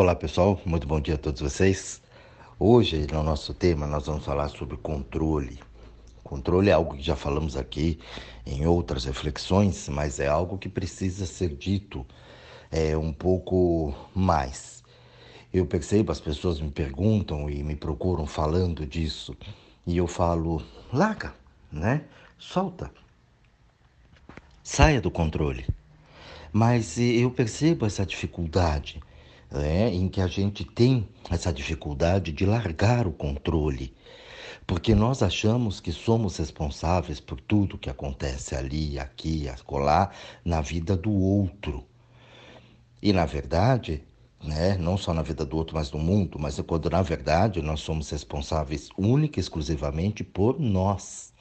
Olá pessoal, muito bom dia a todos vocês. Hoje, no nosso tema, nós vamos falar sobre controle. Controle é algo que já falamos aqui em outras reflexões, mas é algo que precisa ser dito é, um pouco mais. Eu percebo, as pessoas me perguntam e me procuram falando disso, e eu falo, larga, né? Solta. Saia do controle. Mas eu percebo essa dificuldade é, em que a gente tem essa dificuldade de largar o controle, porque nós achamos que somos responsáveis por tudo que acontece ali, aqui, acolá, na vida do outro. E na verdade, né, não só na vida do outro, mas do mundo, mas quando na verdade nós somos responsáveis única e exclusivamente por nós.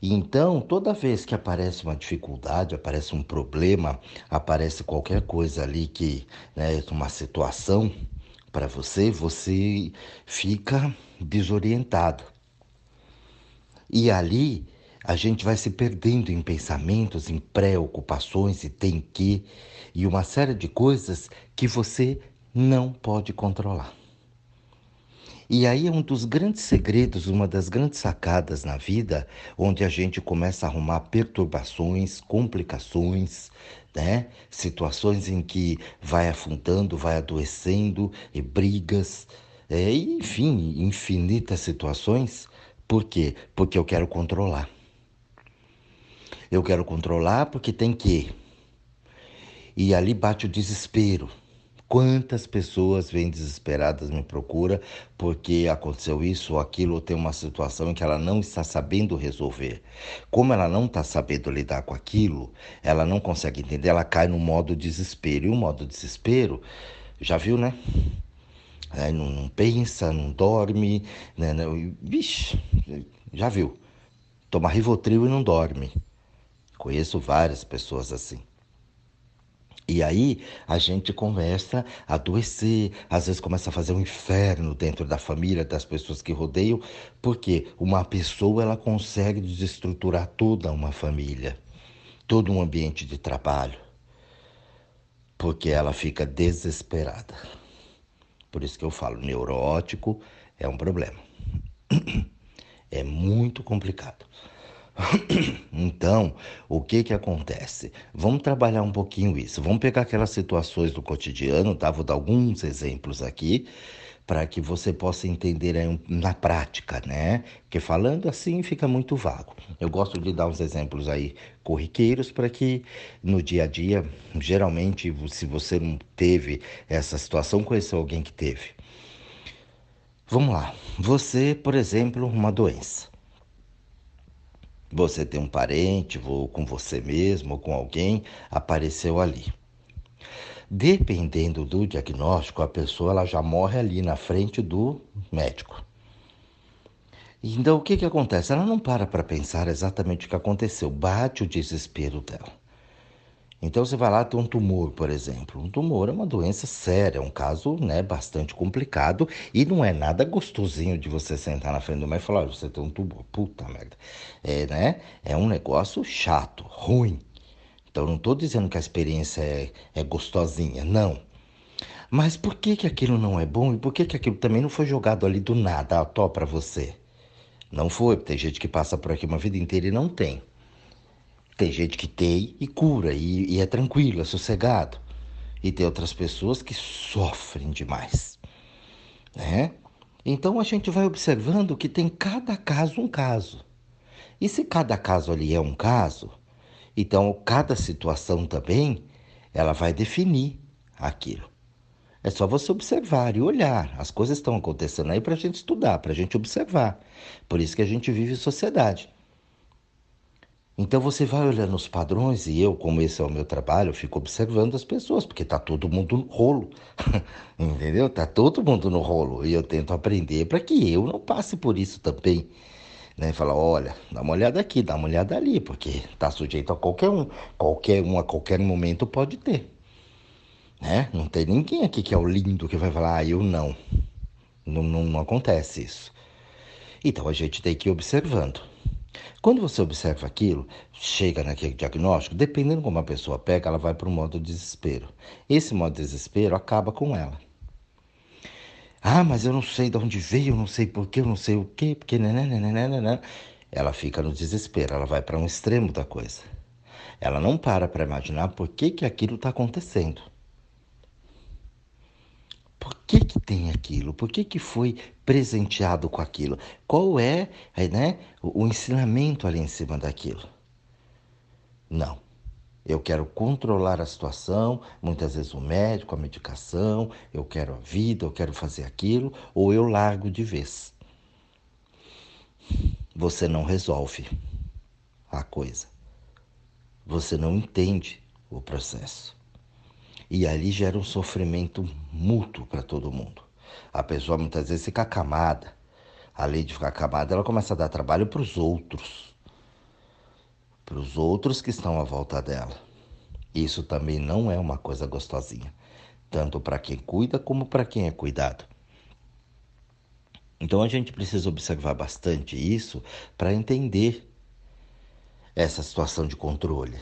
E então, toda vez que aparece uma dificuldade, aparece um problema, aparece qualquer coisa ali que, né, uma situação para você, você fica desorientado. E ali a gente vai se perdendo em pensamentos, em preocupações e tem que, e uma série de coisas que você não pode controlar. E aí é um dos grandes segredos, uma das grandes sacadas na vida, onde a gente começa a arrumar perturbações, complicações, né? Situações em que vai afundando, vai adoecendo, e brigas, é, enfim, infinitas situações. Por quê? Porque eu quero controlar. Eu quero controlar porque tem que. E ali bate o desespero. Quantas pessoas vêm desesperadas me procura porque aconteceu isso ou aquilo, ou tem uma situação em que ela não está sabendo resolver. Como ela não está sabendo lidar com aquilo, ela não consegue entender, ela cai no modo desespero. E o modo desespero, já viu, né? É, não, não, pensa, não dorme, né? Vixe, já viu. Toma Rivotril e não dorme. Conheço várias pessoas assim. E aí a gente começa a adoecer, às vezes começa a fazer um inferno dentro da família, das pessoas que rodeiam, porque uma pessoa ela consegue desestruturar toda uma família, todo um ambiente de trabalho, porque ela fica desesperada. Por isso que eu falo, neurótico é um problema. É muito complicado. Então, o que que acontece? Vamos trabalhar um pouquinho isso. Vamos pegar aquelas situações do cotidiano, tá? Vou dar alguns exemplos aqui para que você possa entender aí na prática, né? Porque falando assim fica muito vago. Eu gosto de dar uns exemplos aí corriqueiros para que no dia a dia, geralmente, se você não teve essa situação, conheceu alguém que teve. Vamos lá. Você, por exemplo, uma doença. Você tem um parente, ou com você mesmo, ou com alguém, apareceu ali. Dependendo do diagnóstico, a pessoa ela já morre ali na frente do médico. Então, o que, que acontece? Ela não para para pensar exatamente o que aconteceu, bate o desespero dela. Então você vai lá ter um tumor, por exemplo. Um tumor é uma doença séria, é um caso né, bastante complicado e não é nada gostosinho de você sentar na frente do médico e falar, você tem um tumor, puta merda. É, né? é um negócio chato, ruim. Então não estou dizendo que a experiência é, é gostosinha, não. Mas por que, que aquilo não é bom e por que, que aquilo também não foi jogado ali do nada, ó, tó para você? Não foi, tem gente que passa por aqui uma vida inteira e não tem. Tem gente que tem e cura, e, e é tranquilo, é sossegado. E tem outras pessoas que sofrem demais. Né? Então a gente vai observando que tem cada caso um caso. E se cada caso ali é um caso, então cada situação também ela vai definir aquilo. É só você observar e olhar. As coisas estão acontecendo aí para a gente estudar, para a gente observar. Por isso que a gente vive em sociedade. Então você vai olhando os padrões e eu, como esse é o meu trabalho, eu fico observando as pessoas, porque tá todo mundo no rolo. Entendeu? Tá todo mundo no rolo e eu tento aprender para que eu não passe por isso também. Né? Falar, olha, dá uma olhada aqui, dá uma olhada ali, porque tá sujeito a qualquer um. Qualquer um a qualquer momento pode ter. Né? Não tem ninguém aqui que é o lindo que vai falar, ah, eu não. Não, não, não acontece isso. Então a gente tem que ir observando. Quando você observa aquilo, chega naquele diagnóstico, dependendo como a pessoa pega, ela vai para o modo desespero. Esse modo desespero acaba com ela. Ah, mas eu não sei de onde veio, eu não sei porquê, eu não sei o quê, porque nananana. Ela fica no desespero, ela vai para um extremo da coisa. Ela não para para imaginar por que, que aquilo está acontecendo. Por que, que tem aquilo? Por que, que foi presenteado com aquilo? Qual é né, o ensinamento ali em cima daquilo? Não. Eu quero controlar a situação, muitas vezes o médico, a medicação, eu quero a vida, eu quero fazer aquilo, ou eu largo de vez. Você não resolve a coisa. Você não entende o processo. E ali gera um sofrimento mútuo para todo mundo. A pessoa muitas vezes fica acamada. Além de ficar acamada, ela começa a dar trabalho para os outros para os outros que estão à volta dela. Isso também não é uma coisa gostosinha, tanto para quem cuida como para quem é cuidado. Então a gente precisa observar bastante isso para entender essa situação de controle.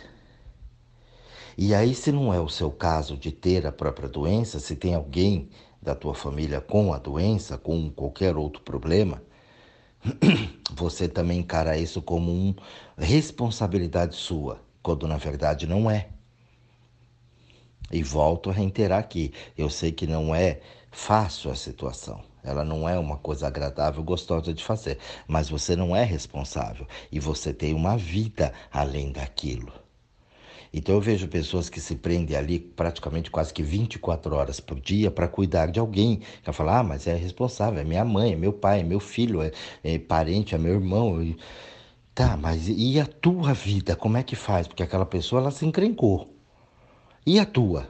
E aí, se não é o seu caso de ter a própria doença, se tem alguém da tua família com a doença, com qualquer outro problema, você também encara isso como uma responsabilidade sua, quando na verdade não é. E volto a reiterar aqui, eu sei que não é fácil a situação. Ela não é uma coisa agradável, gostosa de fazer, mas você não é responsável e você tem uma vida além daquilo. Então eu vejo pessoas que se prendem ali praticamente quase que 24 horas por dia para cuidar de alguém. Que fala, ah, mas é responsável, é minha mãe, é meu pai, é meu filho, é, é parente, é meu irmão. Tá, mas e a tua vida? Como é que faz? Porque aquela pessoa ela se encrencou. E a tua?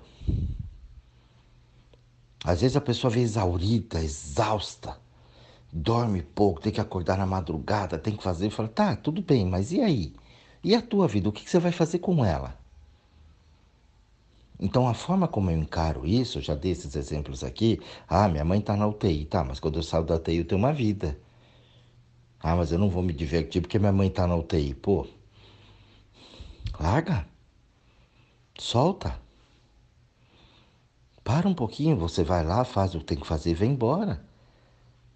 Às vezes a pessoa vem exaurida, exausta, dorme pouco, tem que acordar na madrugada, tem que fazer. Fala, tá, tudo bem, mas e aí? E a tua vida? O que você vai fazer com ela? Então, a forma como eu encaro isso, já dei esses exemplos aqui. Ah, minha mãe está na UTI, tá, mas quando eu saio da UTI eu tenho uma vida. Ah, mas eu não vou me divertir porque minha mãe está na UTI. Pô, larga, solta. Para um pouquinho, você vai lá, faz o que tem que fazer e vem embora.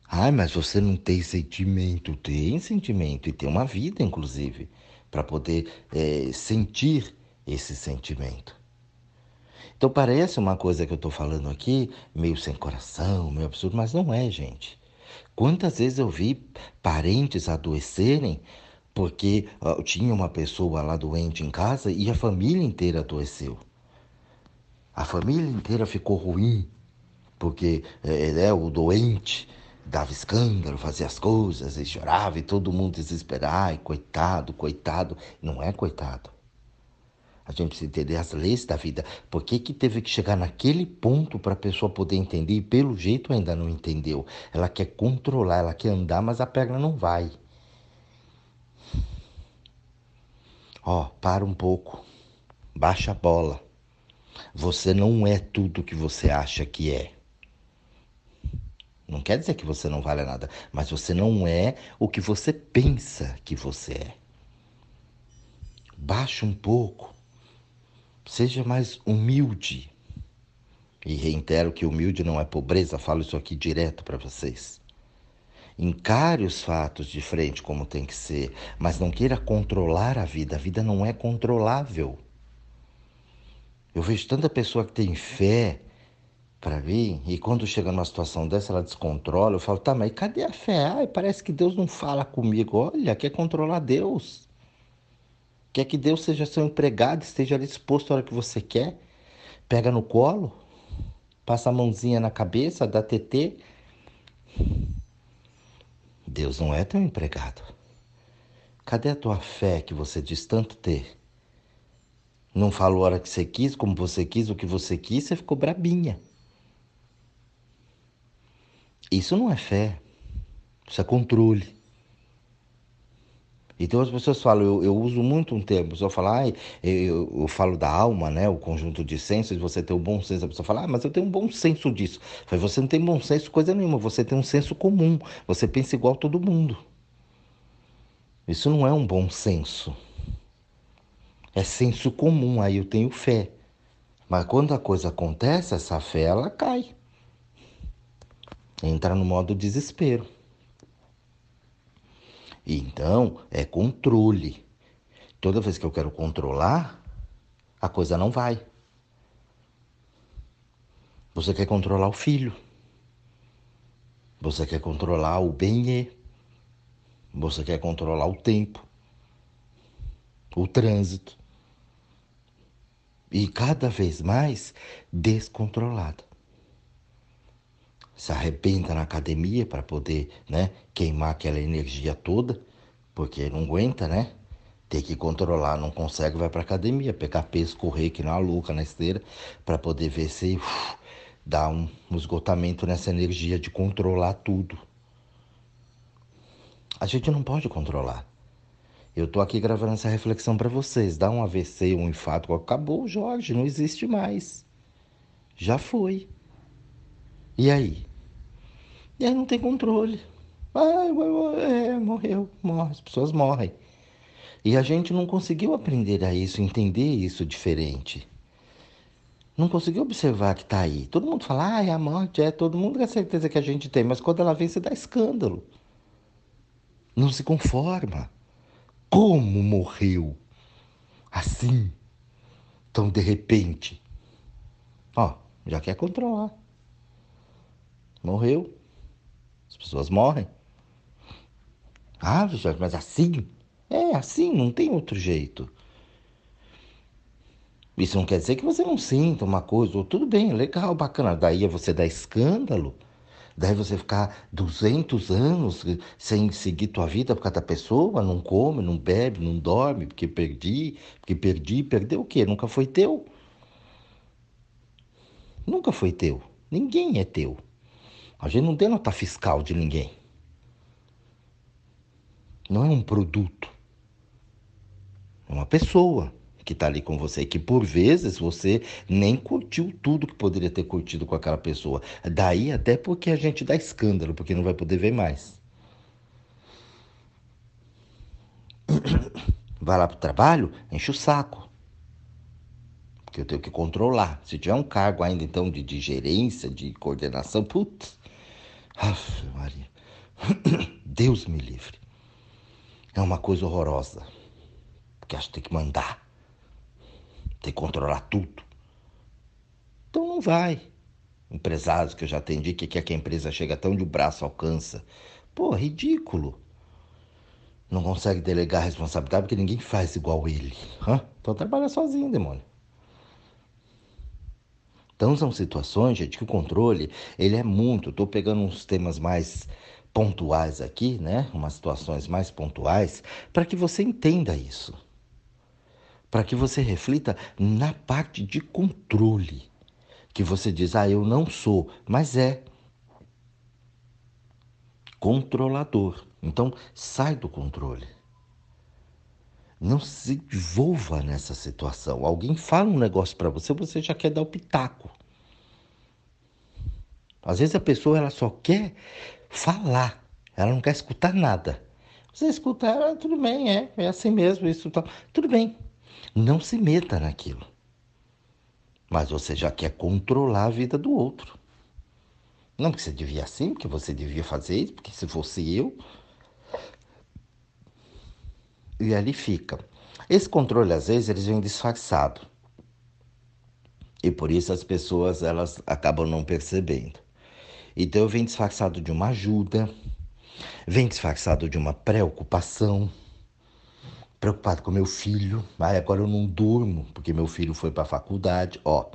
Ah, mas você não tem sentimento. Tem sentimento e tem uma vida, inclusive, para poder é, sentir esse sentimento. Então parece uma coisa que eu estou falando aqui, meio sem coração, meio absurdo, mas não é, gente. Quantas vezes eu vi parentes adoecerem porque uh, tinha uma pessoa lá doente em casa e a família inteira adoeceu. A família inteira ficou ruim porque é, é, o doente dava escândalo, fazia as coisas e chorava e todo mundo desesperado, ai, coitado, coitado. Não é coitado. A gente precisa entender as leis da vida. Por que, que teve que chegar naquele ponto para a pessoa poder entender? E pelo jeito ainda não entendeu. Ela quer controlar, ela quer andar, mas a perna não vai. Ó, para um pouco. Baixa a bola. Você não é tudo que você acha que é. Não quer dizer que você não vale nada, mas você não é o que você pensa que você é. Baixa um pouco. Seja mais humilde. E reitero que humilde não é pobreza, falo isso aqui direto para vocês. Encare os fatos de frente como tem que ser, mas não queira controlar a vida. A vida não é controlável. Eu vejo tanta pessoa que tem fé para mim, e quando chega numa situação dessa, ela descontrola. Eu falo, tá, mas cadê a fé? Ai, parece que Deus não fala comigo. Olha, quer controlar Deus. Quer que Deus seja seu empregado, esteja ali disposto a hora que você quer. Pega no colo, passa a mãozinha na cabeça, dá TT. Deus não é teu empregado. Cadê a tua fé que você diz tanto ter? Não falou a hora que você quis, como você quis, o que você quis, você ficou brabinha. Isso não é fé. Isso é controle. Então as pessoas falam, eu, eu uso muito um termo, a pessoa fala, ah, eu, eu, falo da alma, né? O conjunto de sensos, você tem o um bom senso. A pessoa fala, ah, mas eu tenho um bom senso disso. Falei, você não tem bom senso coisa nenhuma, você tem um senso comum, você pensa igual todo mundo. Isso não é um bom senso. É senso comum, aí eu tenho fé. Mas quando a coisa acontece, essa fé ela cai. Entra no modo desespero. Então, é controle. Toda vez que eu quero controlar, a coisa não vai. Você quer controlar o filho. Você quer controlar o bem Você quer controlar o tempo, o trânsito. E cada vez mais descontrolado. Se arrebenta na academia para poder né, queimar aquela energia toda, porque não aguenta, né? Tem que controlar, não consegue, vai para academia, pegar peso, correr que não é louca na esteira, para poder ver se uf, dá um, um esgotamento nessa energia de controlar tudo. A gente não pode controlar. Eu tô aqui gravando essa reflexão para vocês. Dá um AVC, um infarto, acabou, Jorge, não existe mais. Já foi. E aí? E aí não tem controle. Ah, é, morreu, morre, as pessoas morrem. E a gente não conseguiu aprender a isso, entender isso diferente não conseguiu observar que está aí. Todo mundo fala, ah, é a morte, é, todo mundo tem certeza que a gente tem, mas quando ela vem, você dá escândalo. Não se conforma. Como morreu? Assim, tão de repente. Ó, já quer controlar. Morreu. As pessoas morrem. Ah, mas assim? É assim, não tem outro jeito. Isso não quer dizer que você não sinta uma coisa, ou tudo bem, legal, bacana. Daí você dá escândalo, daí você ficar 200 anos sem seguir tua vida por cada pessoa, não come, não bebe, não dorme, porque perdi, porque perdi, perdeu o quê? Nunca foi teu. Nunca foi teu. Ninguém é teu. A gente não tem nota fiscal de ninguém. Não é um produto. É uma pessoa que está ali com você, que por vezes você nem curtiu tudo que poderia ter curtido com aquela pessoa. Daí até porque a gente dá escândalo, porque não vai poder ver mais. Vai lá para o trabalho, enche o saco. Porque eu tenho que controlar. Se tiver um cargo ainda então de, de gerência, de coordenação, putz. Aff, Maria. Deus me livre. É uma coisa horrorosa. Porque acho que tem que mandar tem que controlar tudo. Então não vai. Empresários que eu já atendi que quer que a empresa chegue até onde o braço alcança. Pô, ridículo. Não consegue delegar a responsabilidade porque ninguém faz igual ele. Hã? Então trabalha sozinho, demônio. Então são situações, gente, que o controle, ele é muito. Estou pegando uns temas mais pontuais aqui, né? Umas situações mais pontuais, para que você entenda isso para que você reflita na parte de controle. Que você diz, ah, eu não sou, mas é controlador. Então, sai do controle. Não se envolva nessa situação. Alguém fala um negócio para você, você já quer dar o pitaco. Às vezes a pessoa ela só quer falar, ela não quer escutar nada. Você escuta ela, tudo bem, é, é assim mesmo, isso tá, tudo bem. Não se meta naquilo. Mas você já quer controlar a vida do outro. Não porque você devia assim, porque você devia fazer isso, porque se fosse eu. E ali fica. Esse controle, às vezes, eles vem disfarçado. E por isso as pessoas elas acabam não percebendo. Então eu venho disfarçado de uma ajuda, vem disfarçado de uma preocupação preocupado com meu filho. Aí agora eu não durmo porque meu filho foi para a faculdade. Ó,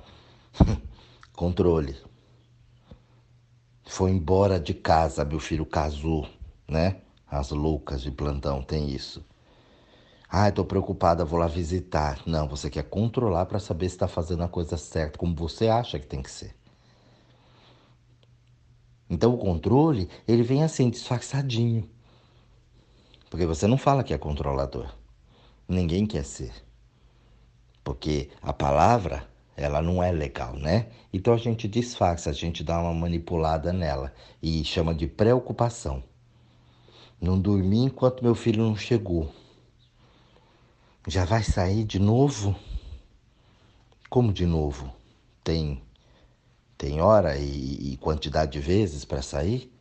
controle. Foi embora de casa, meu filho casou, né? As loucas de plantão tem isso. Ah, estou preocupada, vou lá visitar. Não, você quer controlar para saber se está fazendo a coisa certa, como você acha que tem que ser. Então o controle, ele vem assim, disfarçadinho. Porque você não fala que é controlador. Ninguém quer ser. Porque a palavra, ela não é legal, né? Então a gente disfarça, a gente dá uma manipulada nela e chama de preocupação. Não dormi enquanto meu filho não chegou. Já vai sair de novo? Como de novo? Tem tem hora e, e quantidade de vezes para sair?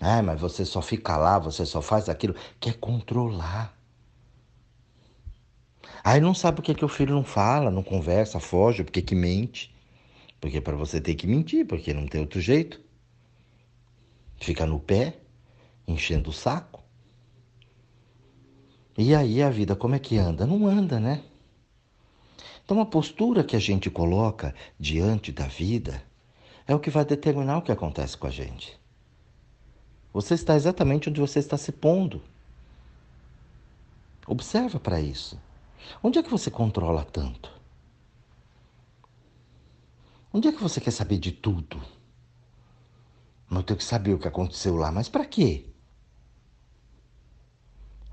Ah, mas você só fica lá, você só faz aquilo. Quer controlar. Aí não sabe por que, que o filho não fala, não conversa, foge, porque que mente. Porque para você ter que mentir, porque não tem outro jeito. Fica no pé, enchendo o saco. E aí a vida como é que anda? Não anda, né? Então a postura que a gente coloca diante da vida é o que vai determinar o que acontece com a gente. Você está exatamente onde você está se pondo. Observa para isso. Onde é que você controla tanto? Onde é que você quer saber de tudo? Não tenho que saber o que aconteceu lá, mas para quê?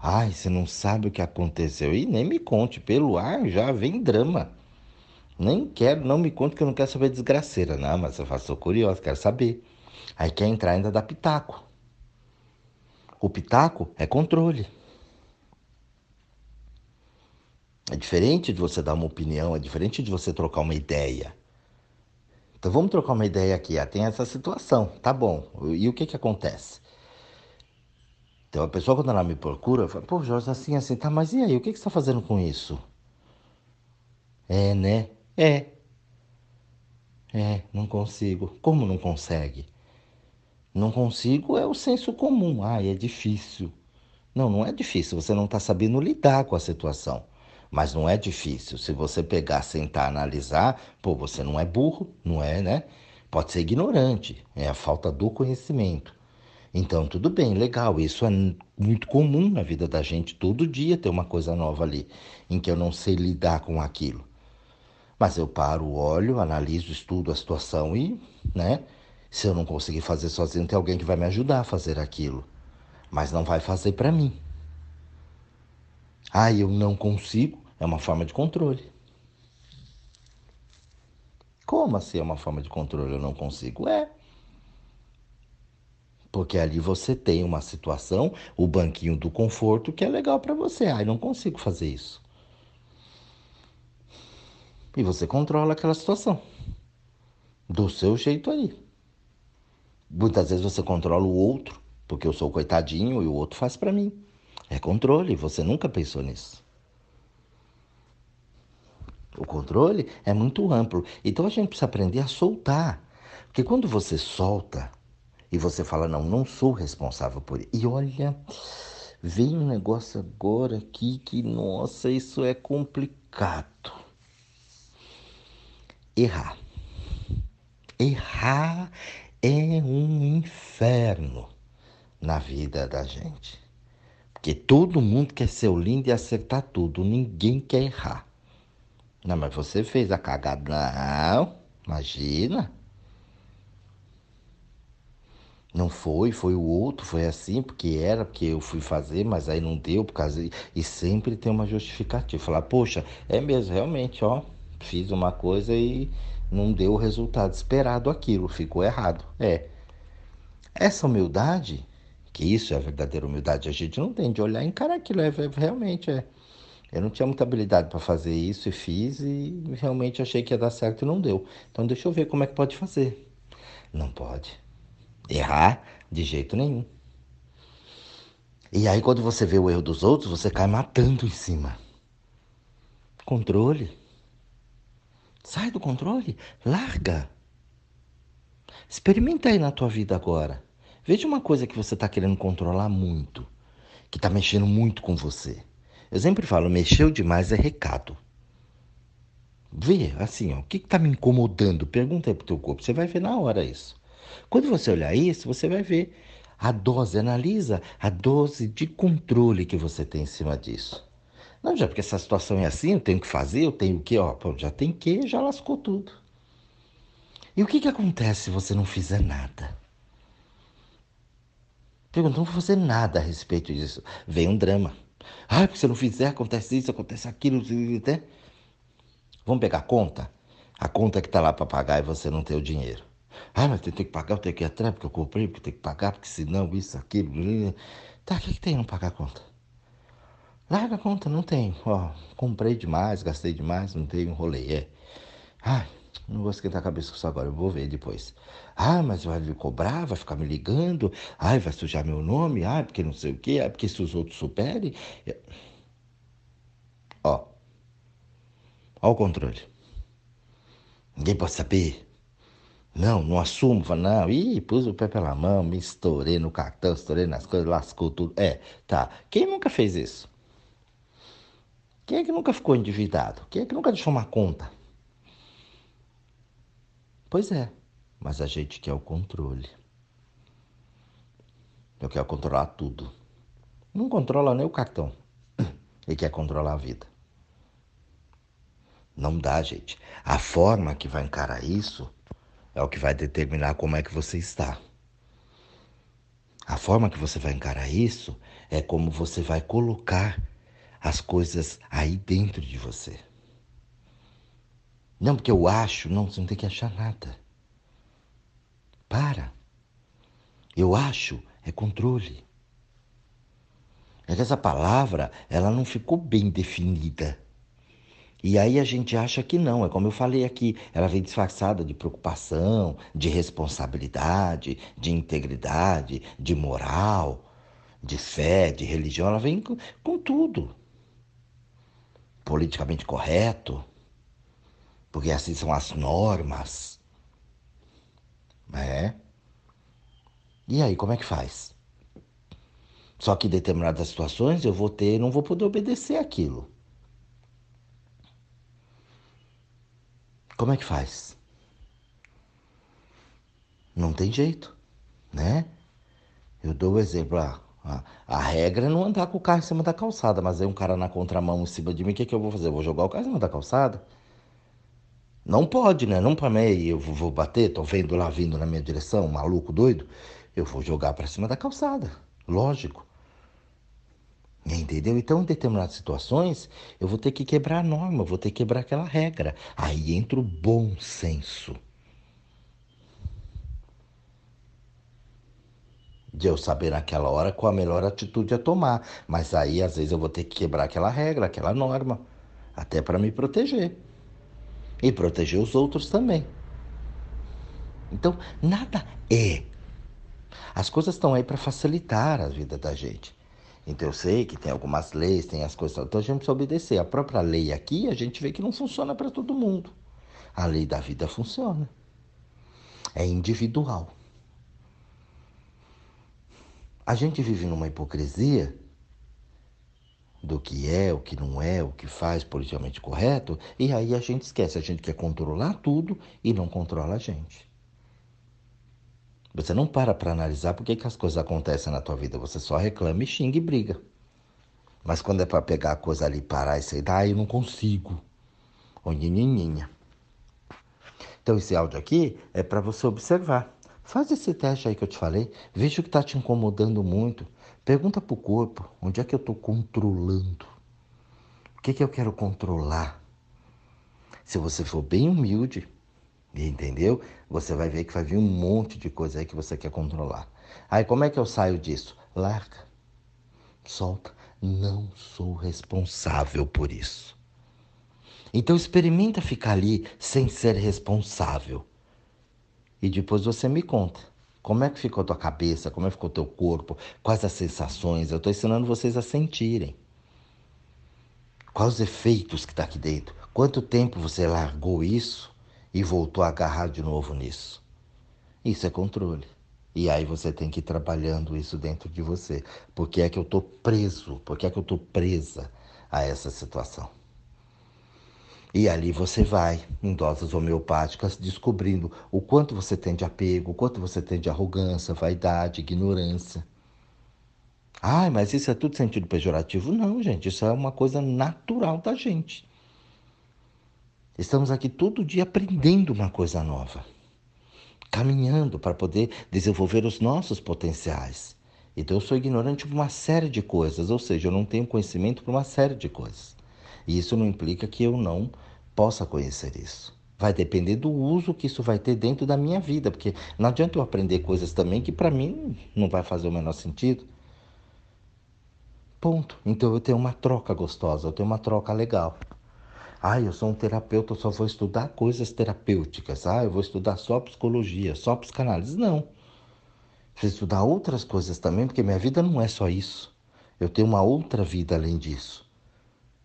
Ai, você não sabe o que aconteceu. E nem me conte, pelo ar já vem drama. Nem quero, não me conte que eu não quero saber desgraceira. Não, mas eu sou curioso, quero saber. Aí quer entrar ainda da pitaco. O pitaco é controle. É diferente de você dar uma opinião, é diferente de você trocar uma ideia. Então vamos trocar uma ideia aqui. Ah, tem essa situação, tá bom. E o que que acontece? Então a pessoa quando ela me procura, fala, pô, Jorge, assim, assim, tá, mas e aí, o que, que você está fazendo com isso? É, né? É. É, não consigo. Como não consegue? Não consigo é o senso comum. Ah, é difícil. Não, não é difícil. Você não está sabendo lidar com a situação. Mas não é difícil. Se você pegar, sentar, analisar, pô, você não é burro, não é, né? Pode ser ignorante, é a falta do conhecimento. Então, tudo bem, legal, isso é muito comum na vida da gente, todo dia ter uma coisa nova ali, em que eu não sei lidar com aquilo. Mas eu paro, olho, analiso, estudo a situação e, né? Se eu não conseguir fazer sozinho, tem alguém que vai me ajudar a fazer aquilo. Mas não vai fazer para mim. Ah, eu não consigo. É uma forma de controle. Como assim é uma forma de controle? Eu não consigo? É. Porque ali você tem uma situação, o banquinho do conforto, que é legal para você. Ah, eu não consigo fazer isso. E você controla aquela situação. Do seu jeito aí. Muitas vezes você controla o outro, porque eu sou coitadinho e o outro faz para mim. É controle, você nunca pensou nisso. O controle é muito amplo. Então a gente precisa aprender a soltar. Porque quando você solta e você fala, não, não sou responsável por isso. E olha, vem um negócio agora aqui que, nossa, isso é complicado. Errar. Errar é um inferno na vida da gente. Porque todo mundo quer ser o lindo e acertar tudo, ninguém quer errar. Não, mas você fez a cagada. Não, imagina. Não foi, foi o outro, foi assim, porque era, porque eu fui fazer, mas aí não deu, por causa. E sempre tem uma justificativa. Falar, poxa, é mesmo, realmente, ó, fiz uma coisa e não deu o resultado esperado aquilo, ficou errado. É. Essa humildade que isso é a verdadeira humildade. A gente não tem de olhar e encarar aquilo. É, é, realmente é. Eu não tinha muita habilidade para fazer isso e fiz e realmente achei que ia dar certo e não deu. Então deixa eu ver como é que pode fazer. Não pode. Errar de jeito nenhum. E aí quando você vê o erro dos outros, você cai matando em cima. Controle. Sai do controle, larga. Experimenta aí na tua vida agora. Veja uma coisa que você está querendo controlar muito, que está mexendo muito com você. Eu sempre falo, mexeu demais é recado. Vê, assim, ó, o que está me incomodando? Pergunta aí pro teu corpo, você vai ver na hora isso. Quando você olhar isso, você vai ver a dose, analisa a dose de controle que você tem em cima disso. Não, já porque essa situação é assim, eu tenho que fazer, eu tenho que, ó, pô, já tem que, já lascou tudo. E o que, que acontece se você não fizer nada? Perguntou, não vou fazer nada a respeito disso. Vem um drama. Ah, porque se eu não fizer, acontece isso, acontece aquilo. Né? Vamos pegar a conta? A conta que está lá para pagar e você não tem o dinheiro. Ah, mas tenho que pagar, eu tenho que ir atrás, porque eu comprei, porque tenho que pagar, porque senão isso, aquilo. Tá, o que, que tem não pagar a conta? Larga a conta, não tem. Ó, comprei demais, gastei demais, não tem, enrolei. É. Ai, não vou esquentar a cabeça com isso agora, eu vou ver depois. Ah, mas vai me cobrar, vai ficar me ligando. Ai, vai sujar meu nome. Ai, porque não sei o quê. Ai, porque se os outros superem. Ó. Ó o controle. Ninguém pode saber. Não, não assumo. Não, ih, pus o pé pela mão, me estourei no cartão, estourei nas coisas, lascou tudo. É, tá. Quem nunca fez isso? Quem é que nunca ficou endividado? Quem é que nunca deixou uma conta? Pois é, mas a gente quer o controle. Eu quero controlar tudo. Não controla nem o cartão. Ele quer controlar a vida. Não dá, gente. A forma que vai encarar isso é o que vai determinar como é que você está. A forma que você vai encarar isso é como você vai colocar as coisas aí dentro de você. Não porque eu acho, não, você não tem que achar nada. Para. Eu acho é controle. É que essa palavra, ela não ficou bem definida. E aí a gente acha que não, é como eu falei aqui, ela vem disfarçada de preocupação, de responsabilidade, de integridade, de moral, de fé, de religião, ela vem com, com tudo. Politicamente correto, porque assim são as normas. É. E aí, como é que faz? Só que em determinadas situações eu vou ter, não vou poder obedecer aquilo. Como é que faz? Não tem jeito, né? Eu dou o exemplo, ah, a, a, regra é não andar com o carro em cima da calçada, mas aí um cara na contramão em cima de mim, o que, que eu vou fazer? Eu vou jogar o carro em cima da calçada? Não pode, né? Não para mim, eu vou bater, tô vendo lá vindo na minha direção, um maluco doido, eu vou jogar para cima da calçada, lógico. Entendeu? Então, em determinadas situações, eu vou ter que quebrar a norma, vou ter que quebrar aquela regra. Aí entra o bom senso. De eu saber naquela hora qual a melhor atitude a tomar. Mas aí, às vezes, eu vou ter que quebrar aquela regra, aquela norma, até para me proteger e proteger os outros também. Então, nada é. As coisas estão aí para facilitar a vida da gente. Então, eu sei que tem algumas leis, tem as coisas, então a gente precisa obedecer. A própria lei aqui, a gente vê que não funciona para todo mundo. A lei da vida funciona. É individual. A gente vive numa hipocrisia do que é, o que não é, o que faz politicamente correto, e aí a gente esquece, a gente quer controlar tudo e não controla a gente. Você não para para analisar por que, que as coisas acontecem na tua vida, você só reclama e xinga e briga. Mas quando é para pegar a coisa ali, parar e sair, ah, eu não consigo. Ou nhinhinha. Então esse áudio aqui é para você observar. Faz esse teste aí que eu te falei, veja o que está te incomodando muito. Pergunta para o corpo, onde é que eu estou controlando? O que, que eu quero controlar? Se você for bem humilde, entendeu? Você vai ver que vai vir um monte de coisa aí que você quer controlar. Aí como é que eu saio disso? Larga, solta. Não sou responsável por isso. Então experimenta ficar ali sem ser responsável. E depois você me conta. Como é que ficou a tua cabeça? Como é que ficou o teu corpo? Quais as sensações? Eu estou ensinando vocês a sentirem. Quais os efeitos que está aqui dentro? Quanto tempo você largou isso e voltou a agarrar de novo nisso? Isso é controle. E aí você tem que ir trabalhando isso dentro de você. Por que é que eu estou preso? Por que é que eu estou presa a essa situação? E ali você vai, em doses homeopáticas, descobrindo o quanto você tem de apego, o quanto você tem de arrogância, vaidade, ignorância. Ai, mas isso é tudo sentido pejorativo? Não, gente, isso é uma coisa natural da gente. Estamos aqui todo dia aprendendo uma coisa nova, caminhando para poder desenvolver os nossos potenciais. Então eu sou ignorante por uma série de coisas, ou seja, eu não tenho conhecimento por uma série de coisas. E isso não implica que eu não possa conhecer isso. Vai depender do uso que isso vai ter dentro da minha vida, porque não adianta eu aprender coisas também que para mim não vai fazer o menor sentido. Ponto. Então eu tenho uma troca gostosa, eu tenho uma troca legal. Ah, eu sou um terapeuta, eu só vou estudar coisas terapêuticas. Ah, eu vou estudar só psicologia, só psicanálise. Não. Preciso estudar outras coisas também, porque minha vida não é só isso. Eu tenho uma outra vida além disso.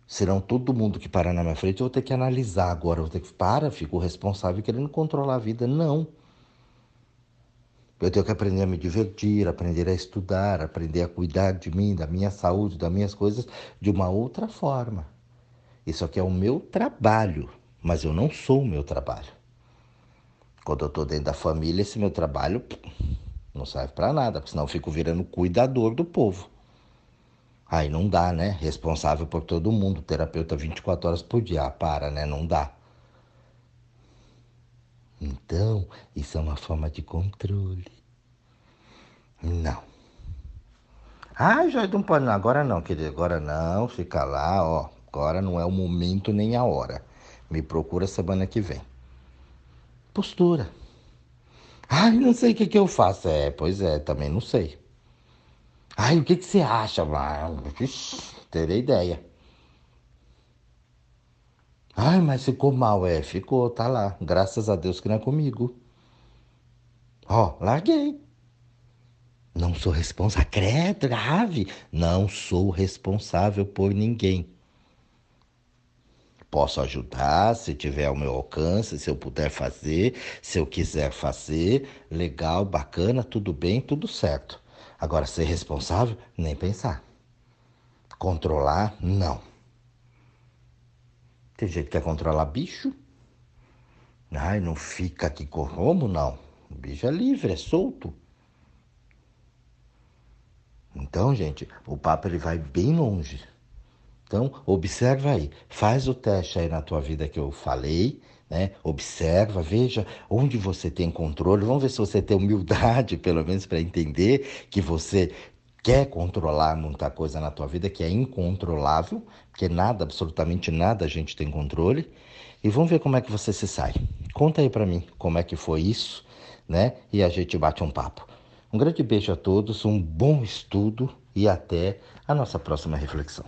Serão todo mundo que parar na minha frente, eu vou ter que analisar agora. Eu vou ter que, para, fico responsável querendo controlar a vida. Não. Eu tenho que aprender a me divertir, aprender a estudar, aprender a cuidar de mim, da minha saúde, das minhas coisas de uma outra forma. Isso aqui é o meu trabalho, mas eu não sou o meu trabalho. Quando eu estou dentro da família, esse meu trabalho não serve para nada, porque senão eu fico virando cuidador do povo. Aí não dá, né? Responsável por todo mundo, terapeuta 24 horas por dia. Ah, para, né? Não dá. Então, isso é uma forma de controle. Não. Ah, já não pode. Agora não, querido. Agora não. Fica lá, ó. Agora não é o momento nem a hora. Me procura semana que vem. Postura. Ai, não sei o que, que eu faço. É, pois é, também não sei. Ai, o que, que você acha? Ah, terei ideia. Ai, mas ficou mal, é, ficou, tá lá. Graças a Deus que não é comigo. Ó, larguei. Não sou responsável. Credo, grave. Não sou responsável por ninguém. Posso ajudar se tiver ao meu alcance, se eu puder fazer, se eu quiser fazer. Legal, bacana, tudo bem, tudo certo. Agora, ser responsável, nem pensar. Controlar, não. Tem gente que quer controlar bicho. Ai, não fica aqui como, não. O bicho é livre, é solto. Então, gente, o papo ele vai bem longe. Então, observa aí, faz o teste aí na tua vida que eu falei, né? Observa, veja onde você tem controle. Vamos ver se você tem humildade, pelo menos, para entender que você quer controlar muita coisa na tua vida que é incontrolável, porque nada, absolutamente nada a gente tem controle. E vamos ver como é que você se sai. Conta aí para mim como é que foi isso, né? E a gente bate um papo. Um grande beijo a todos, um bom estudo e até a nossa próxima reflexão.